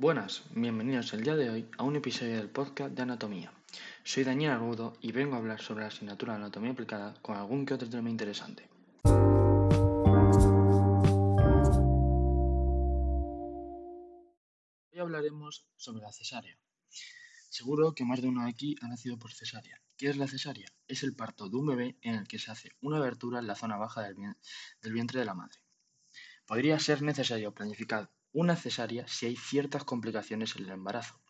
Buenas, bienvenidos el día de hoy a un episodio del podcast de anatomía. Soy Daniel Argudo y vengo a hablar sobre la asignatura de anatomía aplicada con algún que otro tema interesante. Hoy hablaremos sobre la cesárea. Seguro que más de uno aquí ha nacido por cesárea. ¿Qué es la cesárea? Es el parto de un bebé en el que se hace una abertura en la zona baja del vientre de la madre. Podría ser necesario planificar una cesárea si hay ciertas complicaciones en el embarazo.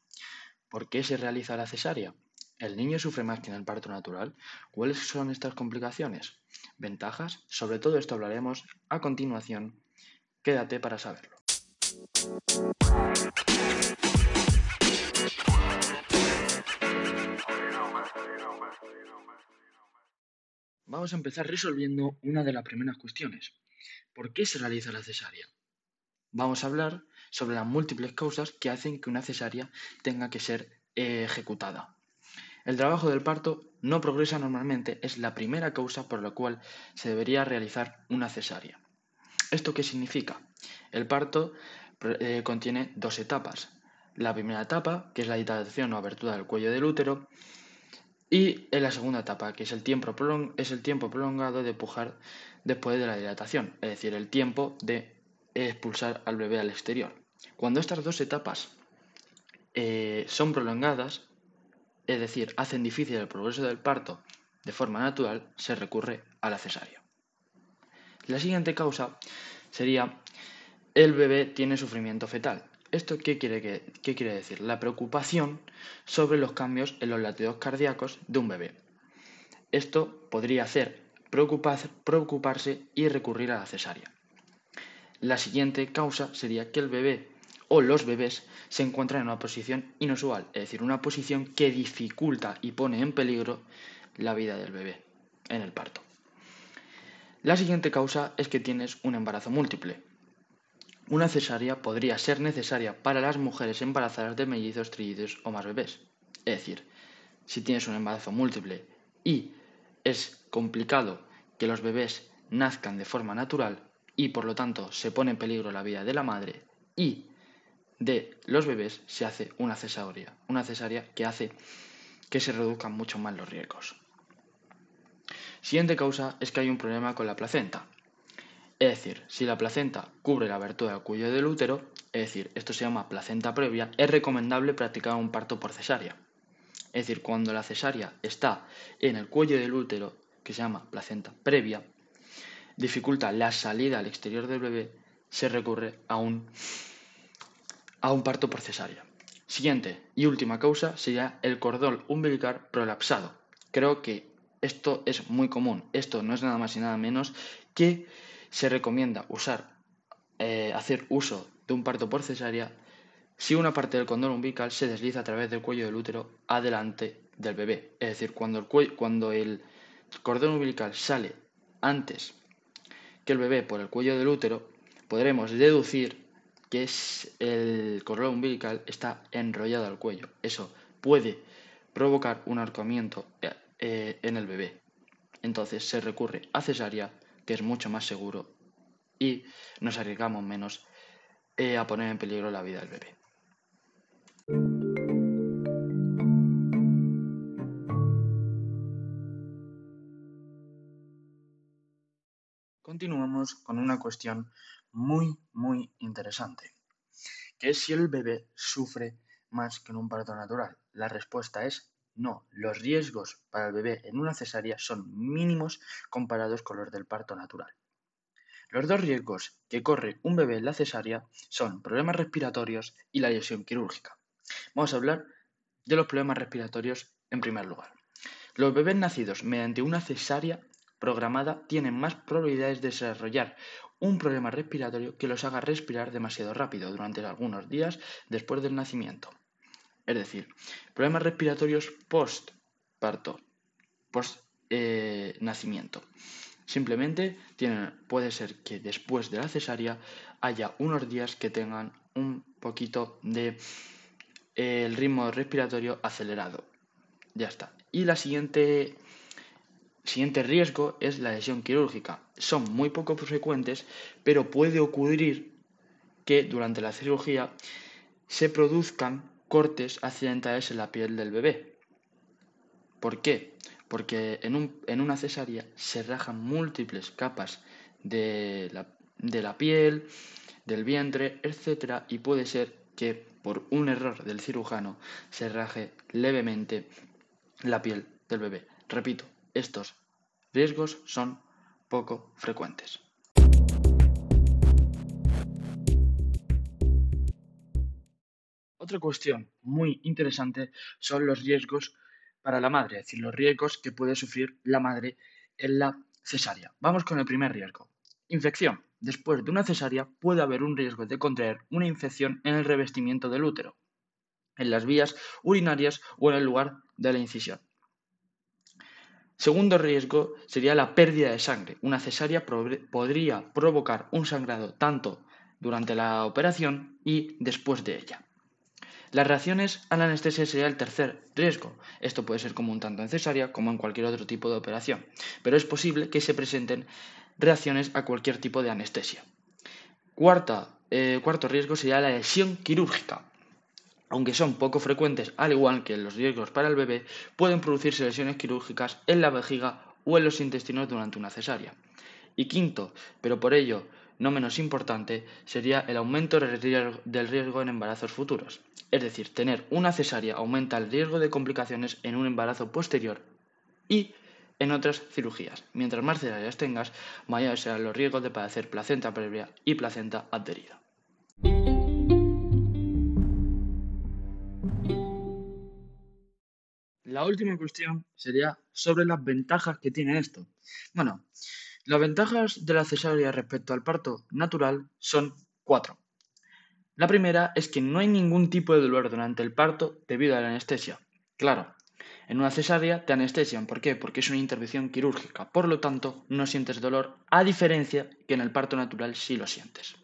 ¿Por qué se realiza la cesárea? ¿El niño sufre más que en el parto natural? ¿Cuáles son estas complicaciones? ¿Ventajas? Sobre todo esto hablaremos a continuación. Quédate para saberlo. Vamos a empezar resolviendo una de las primeras cuestiones. ¿Por qué se realiza la cesárea? Vamos a hablar sobre las múltiples causas que hacen que una cesárea tenga que ser eh, ejecutada. El trabajo del parto no progresa normalmente, es la primera causa por la cual se debería realizar una cesárea. ¿Esto qué significa? El parto eh, contiene dos etapas. La primera etapa, que es la dilatación o abertura del cuello del útero, y en la segunda etapa, que es el tiempo, es el tiempo prolongado de pujar después de la dilatación, es decir, el tiempo de expulsar al bebé al exterior. Cuando estas dos etapas eh, son prolongadas, es decir, hacen difícil el progreso del parto de forma natural, se recurre a la cesárea. La siguiente causa sería el bebé tiene sufrimiento fetal. ¿Esto qué quiere, qué quiere decir? La preocupación sobre los cambios en los latidos cardíacos de un bebé. Esto podría hacer preocuparse y recurrir a la cesárea. La siguiente causa sería que el bebé o los bebés se encuentran en una posición inusual, es decir, una posición que dificulta y pone en peligro la vida del bebé en el parto. La siguiente causa es que tienes un embarazo múltiple, una cesárea podría ser necesaria para las mujeres embarazadas de mellizos, trillizos o más bebés. Es decir, si tienes un embarazo múltiple y es complicado que los bebés nazcan de forma natural y por lo tanto se pone en peligro la vida de la madre y de los bebés, se hace una cesárea, una cesárea que hace que se reduzcan mucho más los riesgos. Siguiente causa es que hay un problema con la placenta. Es decir, si la placenta cubre la abertura del cuello del útero, es decir, esto se llama placenta previa, es recomendable practicar un parto por cesárea. Es decir, cuando la cesárea está en el cuello del útero, que se llama placenta previa, dificulta la salida al exterior del bebé, se recurre a un, a un parto por cesárea. Siguiente y última causa sería el cordón umbilical prolapsado. Creo que esto es muy común. Esto no es nada más y nada menos que se recomienda usar, eh, hacer uso de un parto por cesárea si una parte del cordón umbilical se desliza a través del cuello del útero adelante del bebé. Es decir, cuando el, cuando el cordón umbilical sale antes que el bebé por el cuello del útero, podremos deducir que el cordón umbilical está enrollado al cuello. Eso puede provocar un arcamiento eh, en el bebé. Entonces se recurre a cesárea que es mucho más seguro y nos arriesgamos menos eh, a poner en peligro la vida del bebé. Con una cuestión muy, muy interesante, que es si el bebé sufre más que en un parto natural. La respuesta es no, los riesgos para el bebé en una cesárea son mínimos comparados con los del parto natural. Los dos riesgos que corre un bebé en la cesárea son problemas respiratorios y la lesión quirúrgica. Vamos a hablar de los problemas respiratorios en primer lugar. Los bebés nacidos mediante una cesárea programada tienen más probabilidades de desarrollar un problema respiratorio que los haga respirar demasiado rápido durante algunos días después del nacimiento. Es decir, problemas respiratorios post-parto, post-nacimiento. Simplemente puede ser que después de la cesárea haya unos días que tengan un poquito de el ritmo respiratorio acelerado. Ya está. Y la siguiente siguiente riesgo es la lesión quirúrgica. Son muy poco frecuentes, pero puede ocurrir que durante la cirugía se produzcan cortes accidentales en la piel del bebé. ¿Por qué? Porque en, una cesárea se rajan múltiples capas de la, de la piel, del vientre, etc. Y puede ser que por un error del cirujano se raje levemente la piel del bebé. Repito, estos riesgos son poco frecuentes. Otra cuestión muy interesante son los riesgos para la madre, es decir, los riesgos que puede sufrir la madre en la cesárea. Vamos con el primer riesgo. Infección. Después de una cesárea puede haber un riesgo de contraer una infección en el revestimiento del útero, en las vías urinarias o en el lugar de la incisión. Segundo riesgo sería la pérdida de sangre. Una cesárea podría provocar un sangrado tanto durante la operación y después de ella. Las reacciones a la anestesia sería el tercer riesgo. Esto puede ser común tanto en cesárea como en cualquier otro tipo de operación, pero es posible que se presenten reacciones a cualquier tipo de anestesia. Eh, cuarto riesgo sería la lesión quirúrgica. Aunque son poco frecuentes, al igual que los riesgos para el bebé, pueden producirse lesiones quirúrgicas en la vejiga o en los intestinos durante una cesárea. Y quinto, pero por ello no menos importante, sería el aumento del riesgo en embarazos futuros. Es decir, tener una cesárea aumenta el riesgo de complicaciones en un embarazo posterior y en otras cirugías. Mientras más cesáreas tengas, mayores serán los riesgos de padecer placenta previa y placenta adherida. La última cuestión sería sobre las ventajas que tiene esto. Bueno, las ventajas de la cesárea respecto al parto natural son cuatro. La primera es que no hay ningún tipo de dolor durante el parto debido a la anestesia. Claro, en una cesárea te anestesian. ¿Por qué? Porque es una intervención quirúrgica. Por lo tanto, no sientes dolor, a diferencia que en el parto natural sí lo sientes.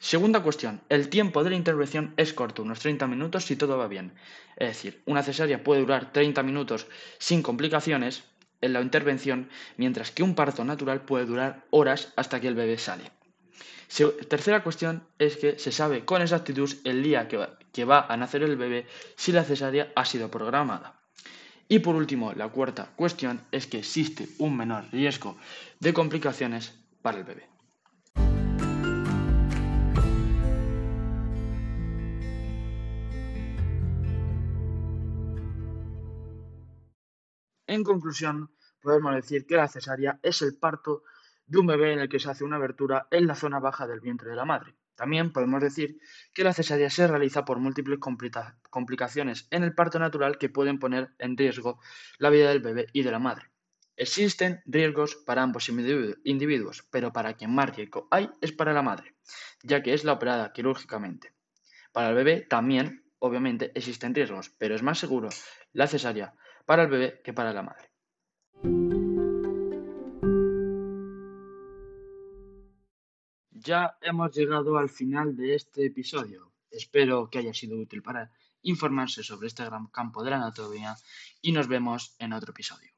Segunda cuestión, el tiempo de la intervención es corto, unos 30 minutos si todo va bien. Es decir, una cesárea puede durar 30 minutos sin complicaciones, en la intervención, mientras que un parto natural puede durar horas hasta que el bebé sale. tercera cuestión es que se sabe con exactitud el día que va, a nacer el bebé si la cesárea ha sido programada. Y por último, la cuarta cuestión es que existe un menor riesgo de complicaciones para el bebé. En conclusión, podemos decir que la cesárea es el parto de un bebé en el que se hace una abertura en la zona baja del vientre de la madre. También podemos decir que la cesárea se realiza por múltiples complicaciones en el parto natural que pueden poner en riesgo la vida del bebé y de la madre. Existen riesgos para ambos individuos, pero para quien más riesgo hay es para la madre, ya que es la operada quirúrgicamente. Para el bebé también, obviamente, existen riesgos, pero es más seguro la cesárea para el bebé que para la madre. Ya hemos llegado al final de este episodio. Espero que haya sido útil para informarse sobre este gran campo de la anatomía y nos vemos en otro episodio.